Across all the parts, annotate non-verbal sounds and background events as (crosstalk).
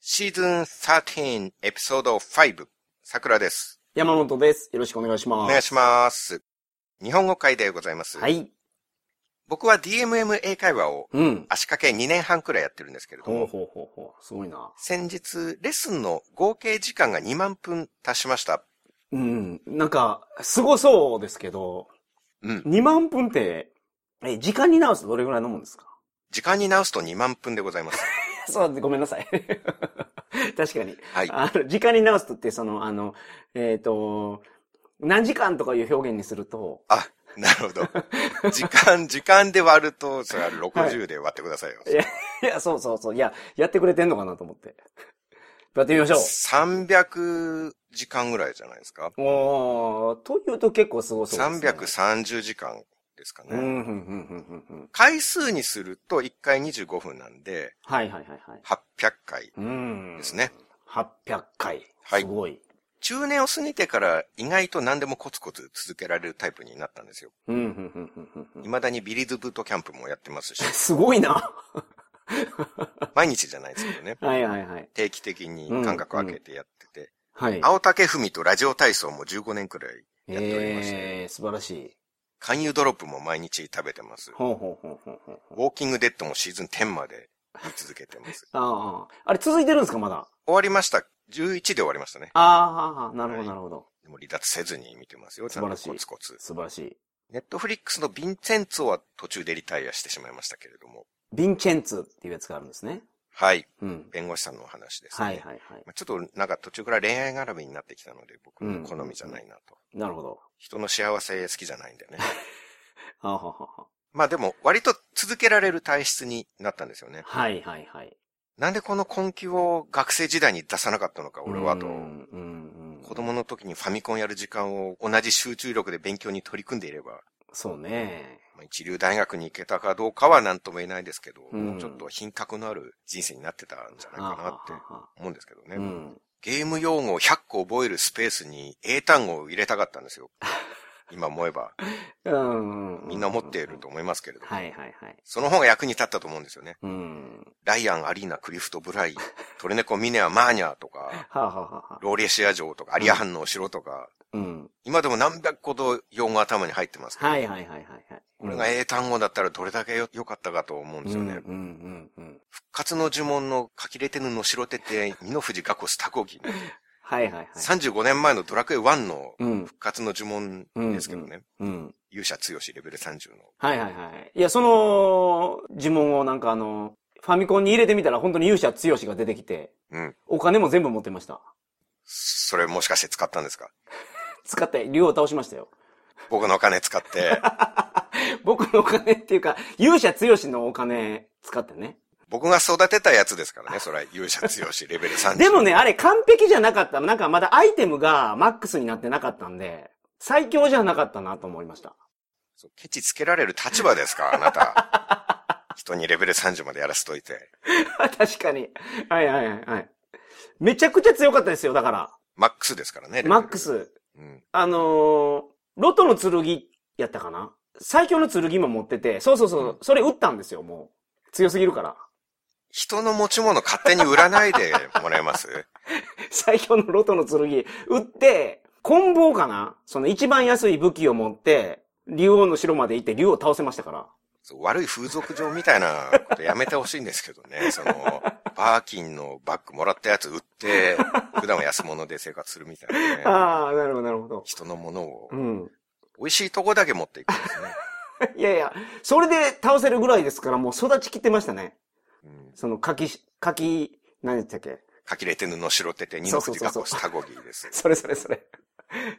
シーズン13エピソード5、桜です。山本です。よろしくお願いします。お願いします。日本語会でございます。はい。僕は DMM 英会話をうん。足掛け2年半くらいやってるんですけれども、ほうほうほうほう。すごいな。先日、レッスンの合計時間が2万分達しました。うん。なんか、すごそうですけど、うん。2万分って、え、時間に直すとどれぐらいのもんですか？時間に直すと2万分でございます。(laughs) そう、ごめんなさい。(laughs) 確かに。はい。あの、時間に直すとって、その、あの、えっ、と、何時間とかいう表現にすると、あ、なるほど。(laughs) 時間、時間で割ると、それは60で割ってくださいよ。いや、いや、そうそうそう。いや、やってくれてんのかなと思って。やってみましょう。300時間ぐらいじゃないですか。おー、というと結構すごそうです、ね。330時間ですかね。うん、うん、うん、うん。回数にすると1回25分なんで、はいはいはいはい。800回うん。ですね。800回。はいすごい。中年を過ぎてから意外と何でもコツコツ続けられるタイプになったんですよ。うん、うん、うん、うんうん。未だにビリーズブートキャンプもやってますし、(laughs) すごいな。(laughs) (laughs) 毎日じゃないですけどね。はいはいはい。定期的に間隔を空けてやってて、はい。青竹文とラジオ体操も15年くらいやっておりまして、えー、素晴らしい。勧誘ドロップも毎日食べてます。ほうほうほうほうほう。ウォーキングデッドもシーズン10まで見続けてます。(laughs) ああ。あれ続いてるんですか？まだ。終わりました。11で終わりましたね。ああ、なるほどなるほど。でも離脱せずに見てますよ。素晴らしいコツコツ。素晴らしい。ネットフリックスのヴィンセンツォは途中でリタイアしてしまいましたけれども。ヴィンチェンツっていうやつがあるんですね。はい。うん。弁護士さんのお話ですね。はいはいはい。まあちょっとなんか途中から恋愛絡みになってきたので、僕の好みじゃないなと。なるほど。人の幸せ好きじゃないんでね。はあ、はあはまあでも割と続けられる体質になったんですよねあ、。はいはいはい。なんでこの根気を学生時代に出さなかったのか、俺はとう。ん、うん、うん。子供の時にファミコンやる時間を同じ集中力で勉強に取り組んでいれば、そうね。まあ、一流大学に行けたかどうかは何とも言えないですけど、うんもうちょっと品格のある人生になってたんじゃないかなって思うんですけどね。うん。ゲーム用語を100個覚えるスペースに英単語を入れたかったんですよ。(laughs) 今思えば。うん。みんな思っていると思いますけれども。はいはいはい。その方が役に立ったと思うんですよね。うん。ライアン、アリーナ、クリフト、ブライ、トルネコ、ミネア、マーニャとか、はあ、はあはあはあ、ローレシア城とか、アリア藩のお城とか、うん。今でも何百個と用語頭に入ってますけど、はいはいはいはいはい。これが英単語だったらどれだけよ良かったかと思うんですよね。うんうんうんうん。復活の呪文の書きれてぬのしろてて、二の富士ガコスタコギ。はいはいはい。35年前のドラクエ1のうん。復活の呪文ですけどね。うん。勇者強しレベル30の。はいはいはい。いや、その呪文をなんかあの、ファミコンに入れてみたら本当に勇者強しが出てきて、うん。お金も全部持ってました。それもしかして使ったんですか？使って竜を倒しましたよ。僕のお金使って、(laughs) 僕のお金っていうか、勇者強しのお金使ってね。僕が育てたやつですからね、それは勇者強しレベル30。でもね、あれ完璧じゃなかった。なんかまだアイテムがマックスになってなかったんで、最強じゃなかったなと思いました。そうケチつけられる立場ですかあなた。(laughs) 人にレベル30までやらせといて。(laughs) 確かに。はいはいはいはい。めちゃくちゃ強かったですよ、だから。マックスですからね。マック。ス。うん。あのー、ロトの剣やったかな？最強の剣も持ってて、そうそうそう、それ撃ったんですよ、もう。強すぎるから。人の持ち物勝手に売らないでもらえます？(laughs) 最強のロトの剣撃って、棍棒かな？その一番安い武器を持って、竜王の城まで行って竜を倒せましたから。悪い風俗嬢みたいなことやめてほしいんですけどね。(laughs) その、バーキンのバッグもらったやつ売って、普段は安物で生活するみたいなね。ああ、なるほど、なるほど。人のものをう、ん。美味しいとこだけ持っていくんですね。(laughs) いやいや、それで倒せるぐらいですから、もう育ちきってましたね。うん。その、柿し、柿、何でしたっけ？かきれて布白てて、二の口がこスタゴギーです。それそれそれ。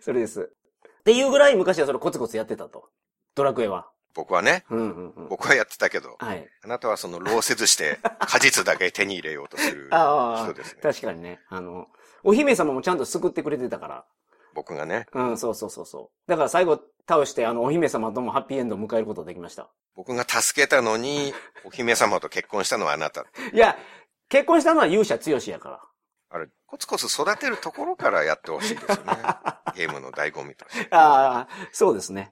それです。っていうぐらい昔はそれコツコツやってたと。ドラクエは。僕はね、うんうんうん。僕はやってたけど、はい。あなたはその労せずして (laughs) 果実だけ手に入れようとするああ、人ですね。確かにね。あの、お姫様もちゃんと救ってくれてたから。僕がね、うん、そうそうそうそう。だから最後倒して、あの、お姫様ともハッピーエンドを迎えることができました。僕が助けたのに、(laughs) お姫様と結婚したのはあなた。いや、結婚したのは勇者強しやから。あれ、コツコツ育てるところからやってほしいですよね。(laughs) ゲームの醍醐味として。ああ、そうですね。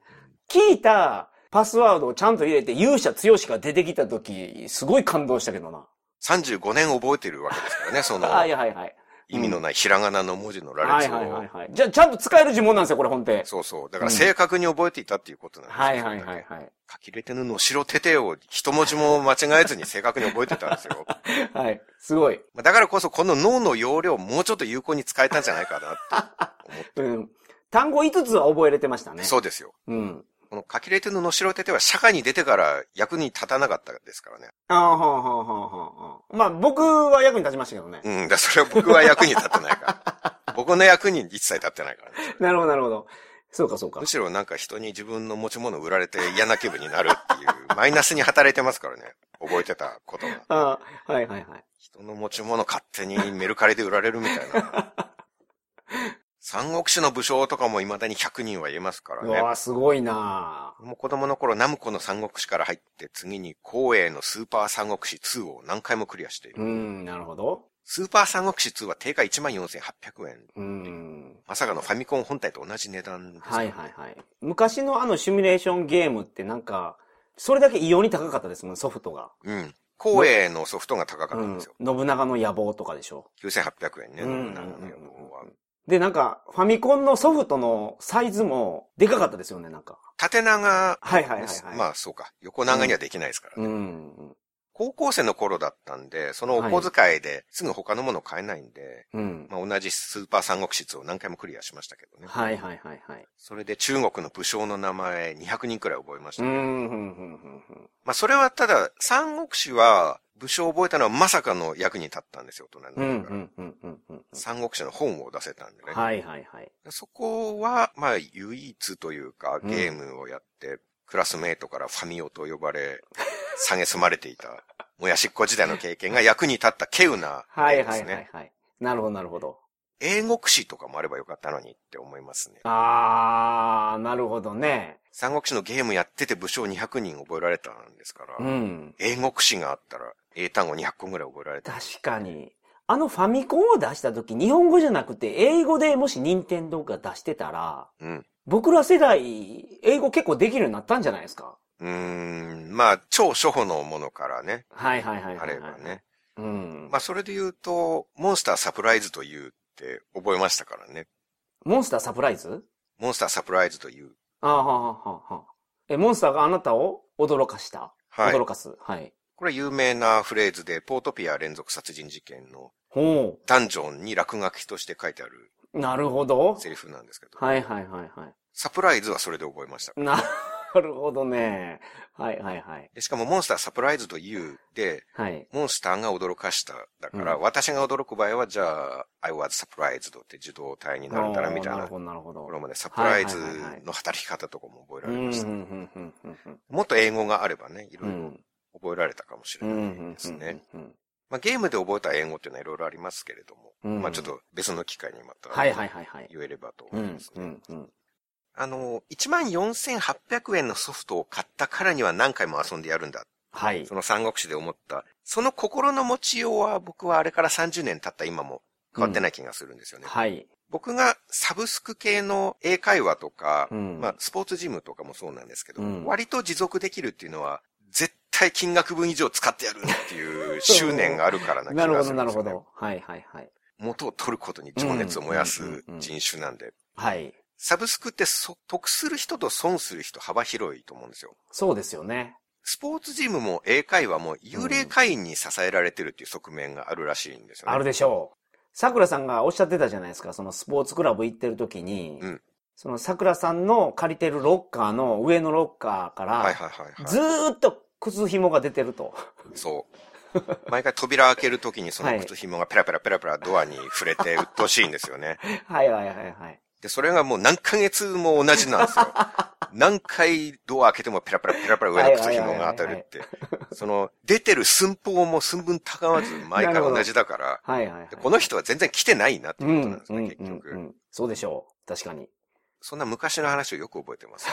聞いたパスワードをちゃんと入れて勇者強しが出てきた時、すごい感動したけどな。35年覚えてるわけですからね、その、(laughs) はいはいはい。意味のないひらがなの文字の羅はい列を。はいはいはい。じゃあ、ちゃんと使える呪文なんですよ、これ本って。そうそう。だから正確に覚えていたっていうことなんですよはいはいはいはい。書き入れてぬのしろててを一文字も間違えずに正確に覚えてたんですよ。(laughs) はい。すごい。まあだからこそこの脳の容量をもうちょっと有効に使えたんじゃないかなって思って。(laughs) うん。単語5つは覚えれてましたね。そうですよ。うん。この書き入れてぬのしろてては社会に出てから役に立たなかったですからね。ああ、はあはあはあはあ。まあ、僕は役に立ちましたけどね。うん。だそれは僕は役に立ってないから。(laughs) 僕の役に一切立ってないからね。なるほど、なるほど。そうか、そうかむ。しろなんか人に自分の持ち物売られて嫌な気分になるっていう、マイナスに働いてますからね。覚えてたことが。ああ、はいはいはい。人の持ち物勝手にメルカリで売られるみたいな。(laughs) 三国志の武将とかも未だに100人は言えますからね。うわあ、すごいなもう子供の頃ナムコの三国志から入って次に光栄のスーパー三国志2を何回もクリアしている。うん、なるほど。スーパー三国志2は定価14,800円。うん。まさかのファミコン本体と同じ値段です、はいはいはい。昔のあのシミュレーションゲームってなんか、それだけ異様に高かったですもん、ソフトが。うん。光栄のソフトが高かったうんんですよ。。信長の野望とかでしょ。9800円ね、うん信長の野望はで、なんか、ファミコンのソフトのサイズもでかかったですよね、なんか。縦長、はいはいはいはい。まあそうか。横長にはできないですからね。うん。高校生の頃だったんで、そのお小遣いですぐ他のもの買えないんで、うん。まあ同じスーパー三国志を何回もクリアしましたけどね。はいはいはいはい。それで中国の武将の名前200人くらい覚えましたね。うん、うん、うん、うん。まあそれはただ、三国志は武将を覚えたのはまさかの役に立ったんですよ、大人うん、になってから。うん、うん、うん。うん三国志の本を出せたんでね。はいはいはい。そこは、まあ唯一というかうんゲームをやって、クラスメイトからファミオと呼ばれ、蔑まれていた、(laughs) もやしっこ時代の経験が役に立った稀有なはいはい。はいはい。なるほどなるほど。英国史とかもあればよかったのにって思いますね。あー、なるほどね。三国志のゲームやってて武将200人覚えられたんですから、うん。英国史があったら英単語200個ぐらい覚えられた。確かに。あのファミコンを出した時、日本語じゃなくて、英語でもし任天堂が出してたら、うん。僕ら世代、英語結構できるようになったんじゃないですか？うーん、まあ、超初歩のものからね、はいはいはいはい、あはい。ればね。。うん。まあ、それで言うと、モンスターサプライズというって覚えましたからね。モンスターサプライズ？モンスターサプライズという。ああはあはあはあ。え、モンスターがあなたを驚かした？はい驚かす？はい。これ有名なフレーズで、ポートピア連続殺人事件のほダンジョンに落書きとして書いてあるう。なるほど。セリフなんですけど、はいはいはいはサプライズはそれで覚えました。い。なるほどね。はいはいはい。でしかもモンスターサプライズというで、はい。モンスターが驚かした。だから、うん私が驚く場合は、じゃあ、I was surprised って自動体になるんだな、みたいなとなるほどなるほど。ころまで、サプライズの働き方とかも覚えられました。もっと英語があればね、いろいろうん。覚えられたかもしれうん、うないん、ですね。うん。まあ、ゲームで覚えた英語っていうのはいろいろありますけれども、うんまあちょっと別の機会にまた。言えればとうん思います、ね。うん、うん。あの、14,800円のソフトを買ったからには何回も遊んでやるんだ。はいそ。の三国志で思った。その心の持ちようは僕はあれから30年経った今も変わってない気がするんですよね。はい。僕がサブスク系の英会話とか、うんまあスポーツジムとかもそうなんですけど、うん割と持続できるっていうのは、絶対金額分以上使ってやるっていう執念があるからな気がなるほど、するんですよ、(laughs) ね。なるほど。はいはいはい。元を取ることに情熱を燃やす人種なんで。はい。サブスクってそ得する人と損する人幅広いと思うんですよ。そうですよね。スポーツジムも英会話も幽霊会員に支えられてるっていう側面があるらしいんですよね。あるでしょう。桜さんがおっしゃってたじゃないですか。そのスポーツクラブ行ってる時に、うんその桜さんの借りてるロッカーの上のロッカーから、はいはいはい、はい。ずーっと靴紐が出てると。そう。毎回扉開けるときにその靴紐がペラペラペラペラドアに触れて鬱陶しいんですよね。(laughs) はいはいはいはい。で、それがもう何ヶ月も同じなんですよ。(laughs) 何回ドア開けてもペラペラペラペラ上の靴紐が当たるって。その、出てる寸法も寸分たがわず毎回同じだから、はいはいはい。でこの人は全然来てないなっていうことなんですね、うん結局、うんうん。そうでしょう。確かに。そんな昔の話をよく覚えてます。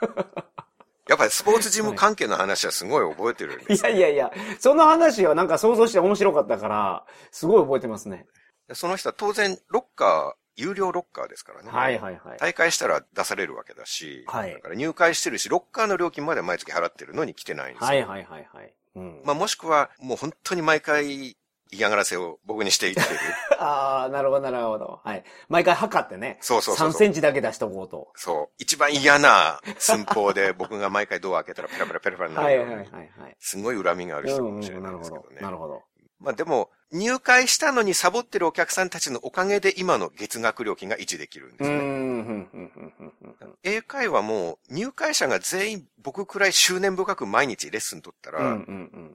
(laughs) やっぱりスポーツジム関係の話はすごい覚えてるんでいす。やいやいや、その話はなんか想像して面白かったから、すごい覚えてますね。でその人は当然、ロッカー、有料ロッカーですからね。はいはいはい。大会したら出されるわけだし、はいだから入会してるし、ロッカーの料金まで毎月払ってるのに来てないんですよ。はいはいはいはい。うん。まあ、もしくは、もう本当に毎回嫌がらせを僕にしていってる。(laughs) ああ、なるほど、なるほど。はい。毎回測ってね。そうそうそう3センチだけ出しとこうと。そう。一番嫌な寸法で僕が毎回ドア開けたらペラペラペラペラになる。はいはいはいはい。すごい恨みがある人かうんうん、もしれなないるほどですけど。ね。なるほど。まあでも、入会したのにサボってるお客さんたちのおかげで今の月額料金が維持できるんですね。英会話も入会者が全員僕くらい執念深く毎日レッスン取ったら。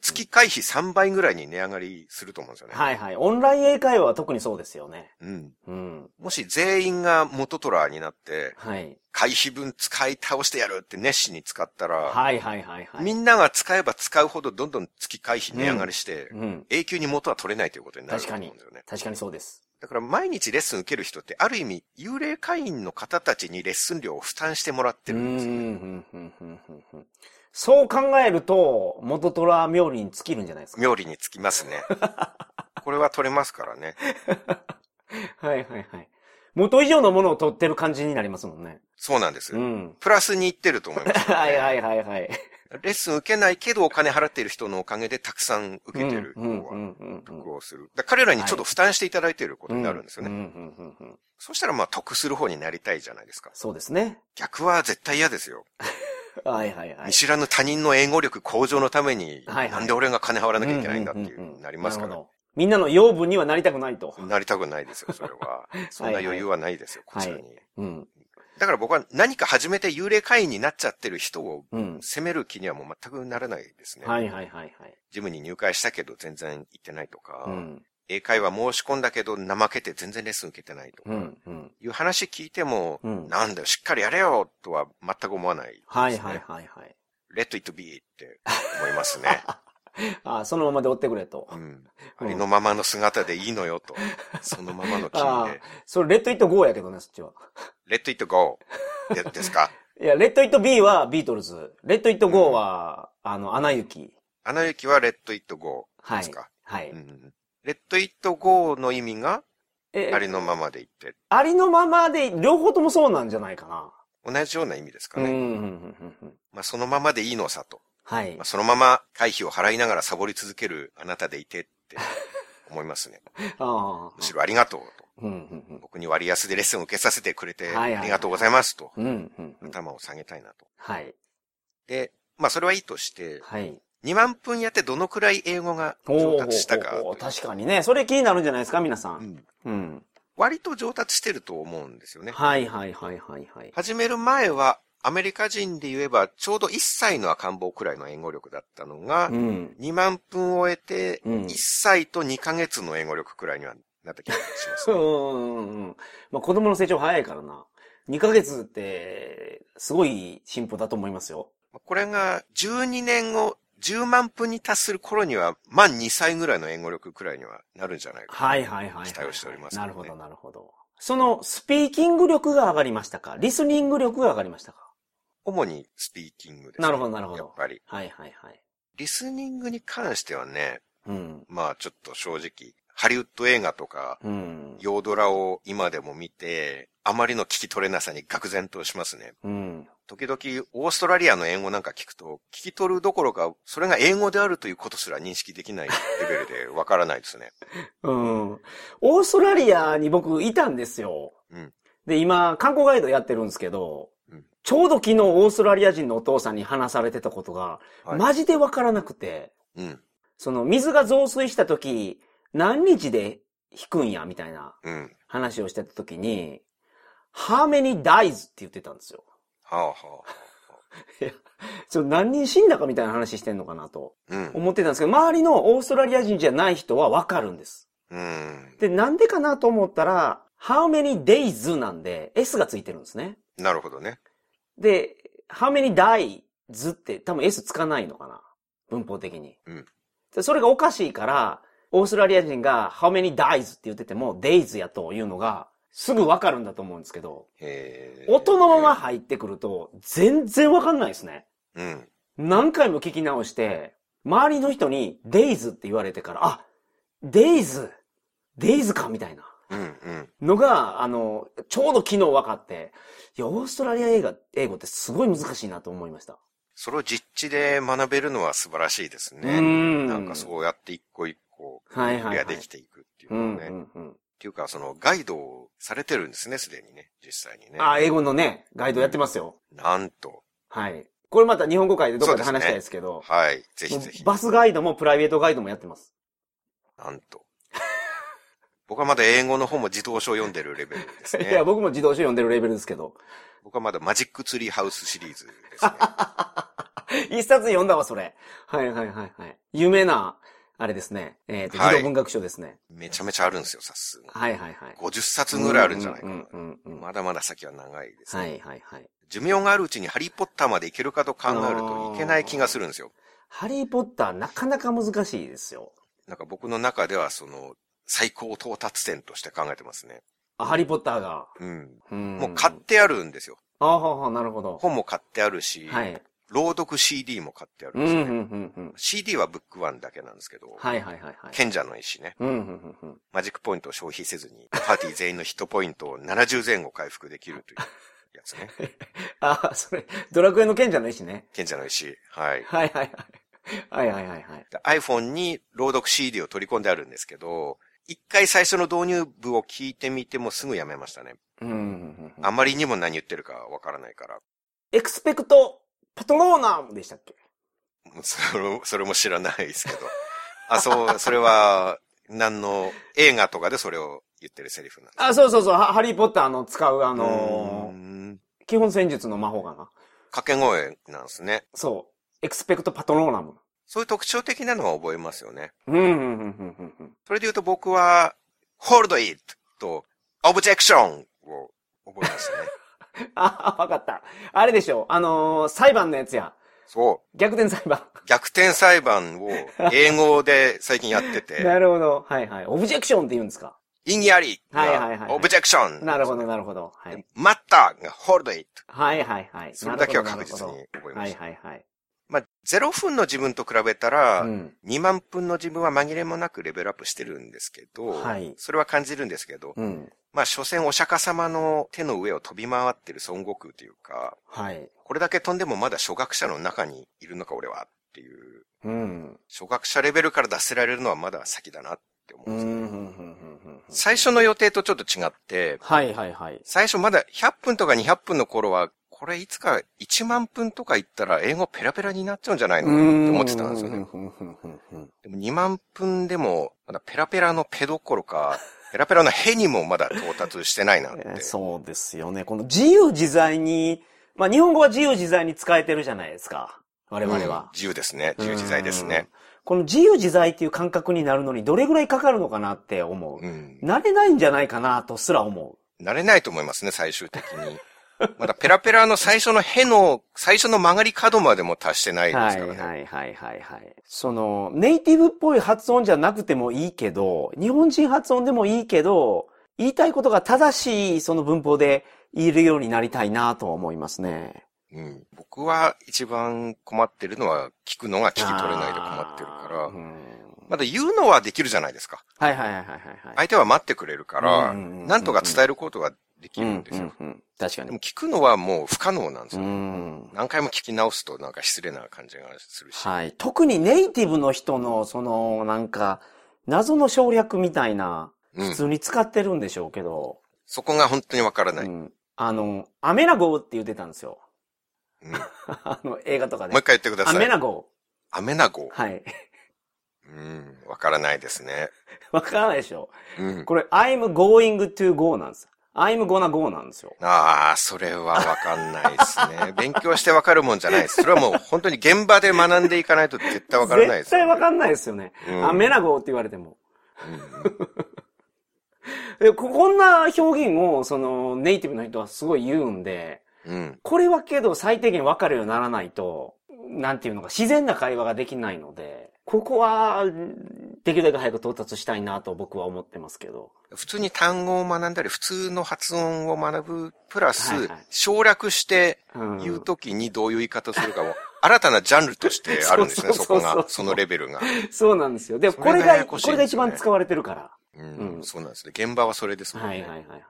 月会費3倍ぐらいに値上がりすると思うんですよね。はいはい。オンライン英会話は特にそうですよね。うん。うん。もし全員が元トラーになって、はい。会費分使い倒してやるって熱心に使ったら、はいはいはいはい。みんなが使えば使うほどどんどん月会費値上がりして、うん。永久に元は取れないということになると確かに思うんですよね。。確かにそうです。だから毎日レッスン受ける人って、ある意味、幽霊会員の方たちにレッスン料を負担してもらってるんですよね。そう考えると、元虎冥利に尽きるんじゃないですか。妙利につきますね。(laughs) これは取れますからね。(laughs) はいはいはい。元以上のものを取ってる感じになりますもんね。そうなんです。うん。プラスにいってると思います、(laughs) はいはいはいはい。レッスン受けないけどお金払っている人のおかげでたくさん受けてるうんうん方は得をする。だから彼らにちょっと負担していただいていることになるんですよね。うんうんうんうんそしたらまあ得する方になりたいじゃないですか。そうですね。逆は絶対嫌ですよ。(laughs) はいはいはい見。知らぬ他人の英語力向上のために、なんで俺が金払わなきゃいけないんだっていう、うんうんうんなりますからみんなの養分にはなりたくないと。なりたくないですよ、それは。(laughs) そんな余裕はないですよ、こちらに。うん。だから僕は何か始めて幽霊会員になっちゃってる人をうん。責める気にはもう全くならないですね。はいはいはいはい。ジムに入会したけど全然行ってないとか、うん。英会話申し込んだけど怠けて全然レッスン受けてないとか、うん。うん。いう話聞いても、うんなんだよ、しっかりやれよとは全く思わないね。はいはいはいはい。let it be って思いますね。(laughs) あそのままでおってくれとう。ん。ありのままの姿でいいのよと。そのままの君ああで。(laughs) それ let it go やけどね、そっちは。let it go でですか？(laughs) いや、レッドイット B はビートルズ。 let it go は、あの、アナ雪。アナ雪は let it go はいですか、。はい。うん。let it go の意味がえありのままでいって、ありのままで、両方ともそうなんじゃないかな。同じような意味ですかうん、ね。うん、うん、うんうん。まあそのままでいいのさと。はいまあ、。そのまま会費を払いながらサボり続けるあなたでいてって思いますね。(laughs) ああ。むしろありがとうと。うん、うん、僕に割安でレッスンを受けさせてくれてありがとうございますと。うん。うん、うん、うん。頭を下げたいなと。はい。で、まあそれはいいとして、はい。2万分やってどのくらい英語がお上ー達したか。確かにね。それ気になるんじゃないですか、皆さ。うんんうん。割と上達してると思うんですよね。はい、はい、はい、はい、はい。始める前は、アメリカ人で言えば、ちょうど1歳の赤ん坊くらいの英語力だったのが、うん。2万分を終えて、うん1歳と2ヶ月の英語力くらいにはなった気がします、ね。(laughs) うん、うん、うん。まあ、子供の成長早いからな。2ヶ月って、すごい進歩だと思いますよ。これが12年後、10万分に達する頃には、満2歳ぐらいの英語力くらいにはなるんじゃないか。はい、はい、はいはい。期待をしておりますねなるほど、なるほど。その、スピーキング力が上がりましたか？リスニング力が上がりましたか？主にスピーキングです、なるほどなるほどやっぱり。はい、はい、はい。リスニングに関してはね、うん。まあちょっと正直、ハリウッド映画とか、うん。洋ドラを今でも見て、あまりの聞き取れなさに愕然としますね。うん。時々、オーストラリアの英語なんか聞くと、聞き取るどころか、それが英語であるということすら認識できないレベルでわからないですね。(laughs) うん。オーストラリアに僕いたんですよ。うんで、今、観光ガイドやってるんですけど、うんちょうど昨日オーストラリア人のお父さんに話されてたことが、はいマジでわからなくて、うん。その水が増水した時、何日で引くんや、みたいなうん。話をしてた時に、how many dies って言ってたんですよ。はあは (laughs) その何人死んだかみたいな話してんのかなとあ。うん。思ってたんですけど、周りのオーストラリア人じゃない人はわかるんです。うん。で、なんでかなと思ったら、how many days なんで S がついてるんですね。なるほどね。で、how many dies って多分 S つかないのかな？文法的に。うんでそれがおかしいから、オーストラリア人が how many dies って言ってても days やというのがすぐわかるんだと思うんですけど、へー音のまま。入ってくると全然わかんないですね。うん。何回も聞き直して、周りの人に days って言われてから、あ、days、days かみたいな。うん。うん。のが、あの、ちょうど昨日分かって、いや、オーストラリア映画、英語ってすごい難しいなと思いました。それを実地で学べるのは素晴らしいですうね。ん。なんかそうやって一個一個、はいはいできていくっていううんのをね。うんうん。っていうか、そのガイドをされてるんですね、すでにね。実際にね。あ、英語のね、ガイドやってますよ。なんと。はい。これまた日本語会でどっかで話したいですけど、はい。ぜひぜひ。バスガイドもプライベートガイドもやってます。なんと。僕はまだ英語の方も自動書を読んでるレベルです (laughs) いや、ね。僕も自動書読んでるレベルですけど。僕はまだマジックツリーハウスシリーズですね。(laughs) 一冊読んだわ、それ。はいはいはいはい。有名な、あれですね。えっ、と、文学書ですね。めちゃめちゃあるんですよ、さすが。はいはいはい。50冊ぐらいあるんじゃないかな。うんうんうんうんまだまだ先は長いですね。はいはいはい。寿命があるうちにハリーポッターまでいけるかと考えるといけない気がするんですよ。ハリーポッターなかなか難しいですよ。なんか僕の中ではその最高到達点として考えてますね。あ、ハリーポッターが。うん。うんもう買ってあるんですよ。ああ、はあはあなるほど。本も買ってあるし、はい。朗読 CD も買ってあるんうん、うん、ですよね、うん、うん。CD はブックワンだけなんですけど、はいはいはいはい。賢者の石ね。うん、うん、うん、うん。マジックポイントを消費せずに、パーティー全員のヒットポイントを70前後回復できるというやつね。(laughs) あ、それ、ドラクエの賢者の石ね。賢者の石。はい。はいはいはい。はいはいはいはい。で iPhone に朗読 CD を取り込んであるんですけど、一回最初の導入部を聞いてみてもすぐやめましたね。うん、うん、うんうん。あまりにも何言ってるかわからないから。エクスペクトパトローナムでしたっけ？それそれも知らないですけど。あ、そう、それは、何の映画とかでそれを言ってるセリフなんですあ、そうそうそう、ハハリーポッターの使うあうのー基本戦術の魔法かな。掛け声なんですね。そう。エクスペクトパトローナム。そういう特徴的なのは覚えますよね。うん、うん、うん、うん、うん。それで言うと僕は、hold it と objection を覚えましたね。(laughs) あ、わかった。あれでしょ。あのー裁判のやつや。そう。逆転裁判。逆転裁判を英語で最近やってて、(laughs) なるほど。はいはい。オブジェクションって言うんですか？意義ありはいはいはいはいがオブジェクション。なるほど、なるほど。はい。マッターが hold it。はいはいはい。それだけは確実に覚えまはいした。はいはい。まあ、0分の自分と比べたら、うん。2万分の自分は紛れもなくレベルアップしてるんですけど、はいそれは感じるんですけど、うん。まあ、所詮お釈迦様の手の上を飛び回ってる孫悟空というか、はい。これだけ飛んでもまだ初学者の中にいるのか俺はっていう、うん。初学者レベルから出せられるのはまだ先だなって思うん。うんですようん。うん。うん。最初の予定とちょっと違って、はいはいはい。最初まだ100分とか200分の頃は、これいつか1万分とか言ったら英語ペラペラになっちゃうんじゃないの？って思ってたんですよね。でも2万分でも、まだペラペラのペどころか、ペラペラのヘにもまだ到達してないなって。えーそうですよね。この自由自在に、まあ日本語は自由自在に使えてるじゃないですか。我々うんは。自由ですね。自由自在ですね。うん。この自由自在っていう感覚になるのにどれぐらいかかるのかなって思う。うん。慣れないんじゃないかなとすら思慣れないと思いますね、最終的に。まだペラペラの最初のヘの、最初の曲がり角までも達してないでう。すからね。はいはいはいはい。その、ネイティブっぽい発音じゃなくてもいいけど、日本人発音でもいいけど、言いたいことが正しいその文法で言えるようになりたいなと思いますね。うん。僕は一番困ってるのは、聞くのが聞き取れないで困ってるからう、んまだ言うのはできるじゃないですか。はいはいはいはいはい。相手は待ってくれるから、うんうんうんうんなんとか伝えることができるんですよ。うんうんうん確かに。でも聞くのはもう不可能なんですうよ。ん。何回も聞き直すとなんか失礼な感じがするし。はい。特にネイティブの人の、その、なんか、謎の省略みたいな、うん普通に使ってるんでしょうけど、そこが本当にわからない。うんうんあの、アメナゴーって言ってたんですよ。もう (laughs) あの、映画とかで。一回言ってください。アメナゴアメナゴー。。はい。うん。わからないですね。(laughs) わからないでしょ。うん。これ、I'm going to go なんです。I'm gonna go なんですよ。ああ、それはわかんないですね。(laughs) 勉強してわかるもんじゃないです。それはもう本当に現場で学んでいかないと絶対わからないですよ、絶対わかんないですよね。うんアメナゴーって言われても。うんで (laughs) ここんな表現を、その、ネイティブの人はすごい言うんで、うん。これはけど最低限分かるようにならないと、なんていうのか、自然な会話ができないので、ここは、できるだけ早く到達したいなと僕は思ってますけど。普通に単語を学んだり、普通の発音を学ぶ、プラス、はいはい省略してうん言うときにどういう言い方するかも、新たなジャンルとして (laughs) あるんですね、そこが、そのレベルが。そうなんですよ。で、それがこれが、ややこしいんですよねこれが一番使われてるから。うんうんそうなんですね。現場はそれですもんね。はいはいはいはい。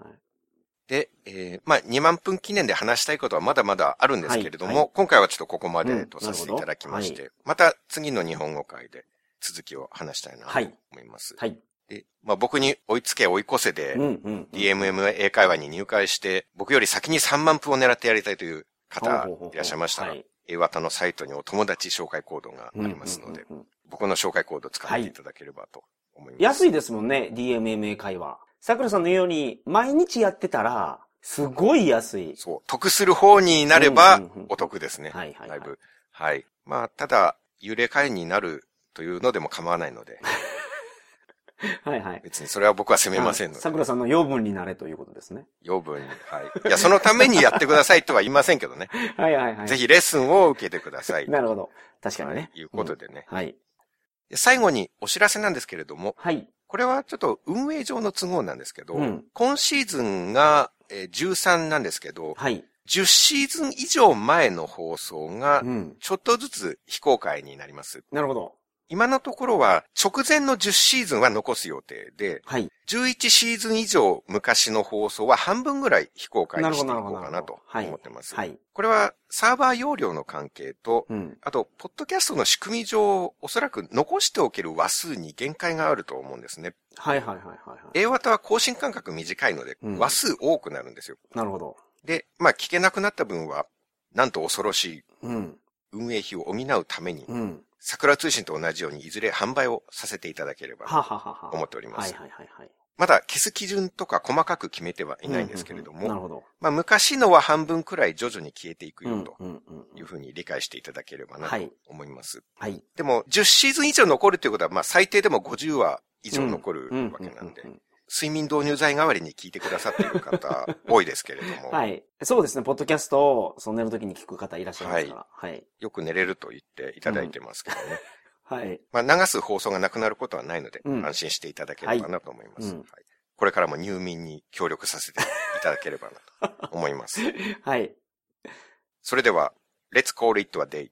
で、えー、まあ、2万分記念で話したいことはまだまだあるんですけれども、はいはい今回はちょっとここまでとうんさせていただきまして、なるまた次の日本語会で続きを話したいなとはい思います。はい。で、まあ、僕に追いつけ追い越せで。DMM 英会話に入会して、僕より先に3万分を狙ってやりたいという方いらっしゃいましたら、はい英和田のサイトにお友達紹介コードがありますので、僕の紹介コードを使っていただければと思います。安いですもんね、DMMA 会話。桜さんのように、毎日やってたら、すごい安い。そう、得する方になればお得ですね。はいはいはいだいぶ。はい。まあ、ただ、幽霊会員になるというのでも構わないので、(laughs) はいはい。別にそれは僕は責めませんので、桜さんの養分になれということですね。養分に。はい。いや、そのためにやってくださいとは言いませんけどね。(laughs) はいはいはい。ぜひレッスンを受けてください。なるほど。確かにね。はいいうことでね。うんはい。で最後にお知らせなんですけれども、はい。これはちょっと運営上の都合なんですけど、うん今シーズンがえー13なんですけど、はい。10シーズン以上前の放送がうん。ちょっとずつ非公開になります。なるほど。今のところは直前の10シーズンは残す予定で、はい。11シーズン以上昔の放送は半分ぐらい非公開にしていこうかなと思ってます。はい。これはサーバー容量の関係と、うん。あと、ポッドキャストの仕組み上、おそらく残しておける話数に限界があると思うんですね。はいはいはいはいはい。A 型は更新間隔短いのでうん、話数多くなるんですよ。なるほど。で、まあ聞けなくなった分は、なんと恐ろしいうん。運営費を補うために、うん。桜通信と同じようにいずれ販売をさせていただければはははは。思っております。はいはいはいはい。まだ消す基準とか細かく決めてはいないんですけれども。まあ昔のは半分くらい徐々に消えていくよというふうに理解していただければなとはい思います。はい。でも10シーズン以上残るということは、まあ最低でも50話以上残るわけなんで睡眠導入剤代わりに聞いてくださっている方多いですけれども、はい。そうですね。ポッドキャストを、その寝るときに聞く方いらっしゃいますから。はい。よく寝れると言っていただいてますけどね。はい。まあ流す放送がなくなることはないので、うん安心していただければなと思います。はいうんはいこれからも入眠に協力させていただければなと思います。(laughs) はい。それでは、Let's call it a day.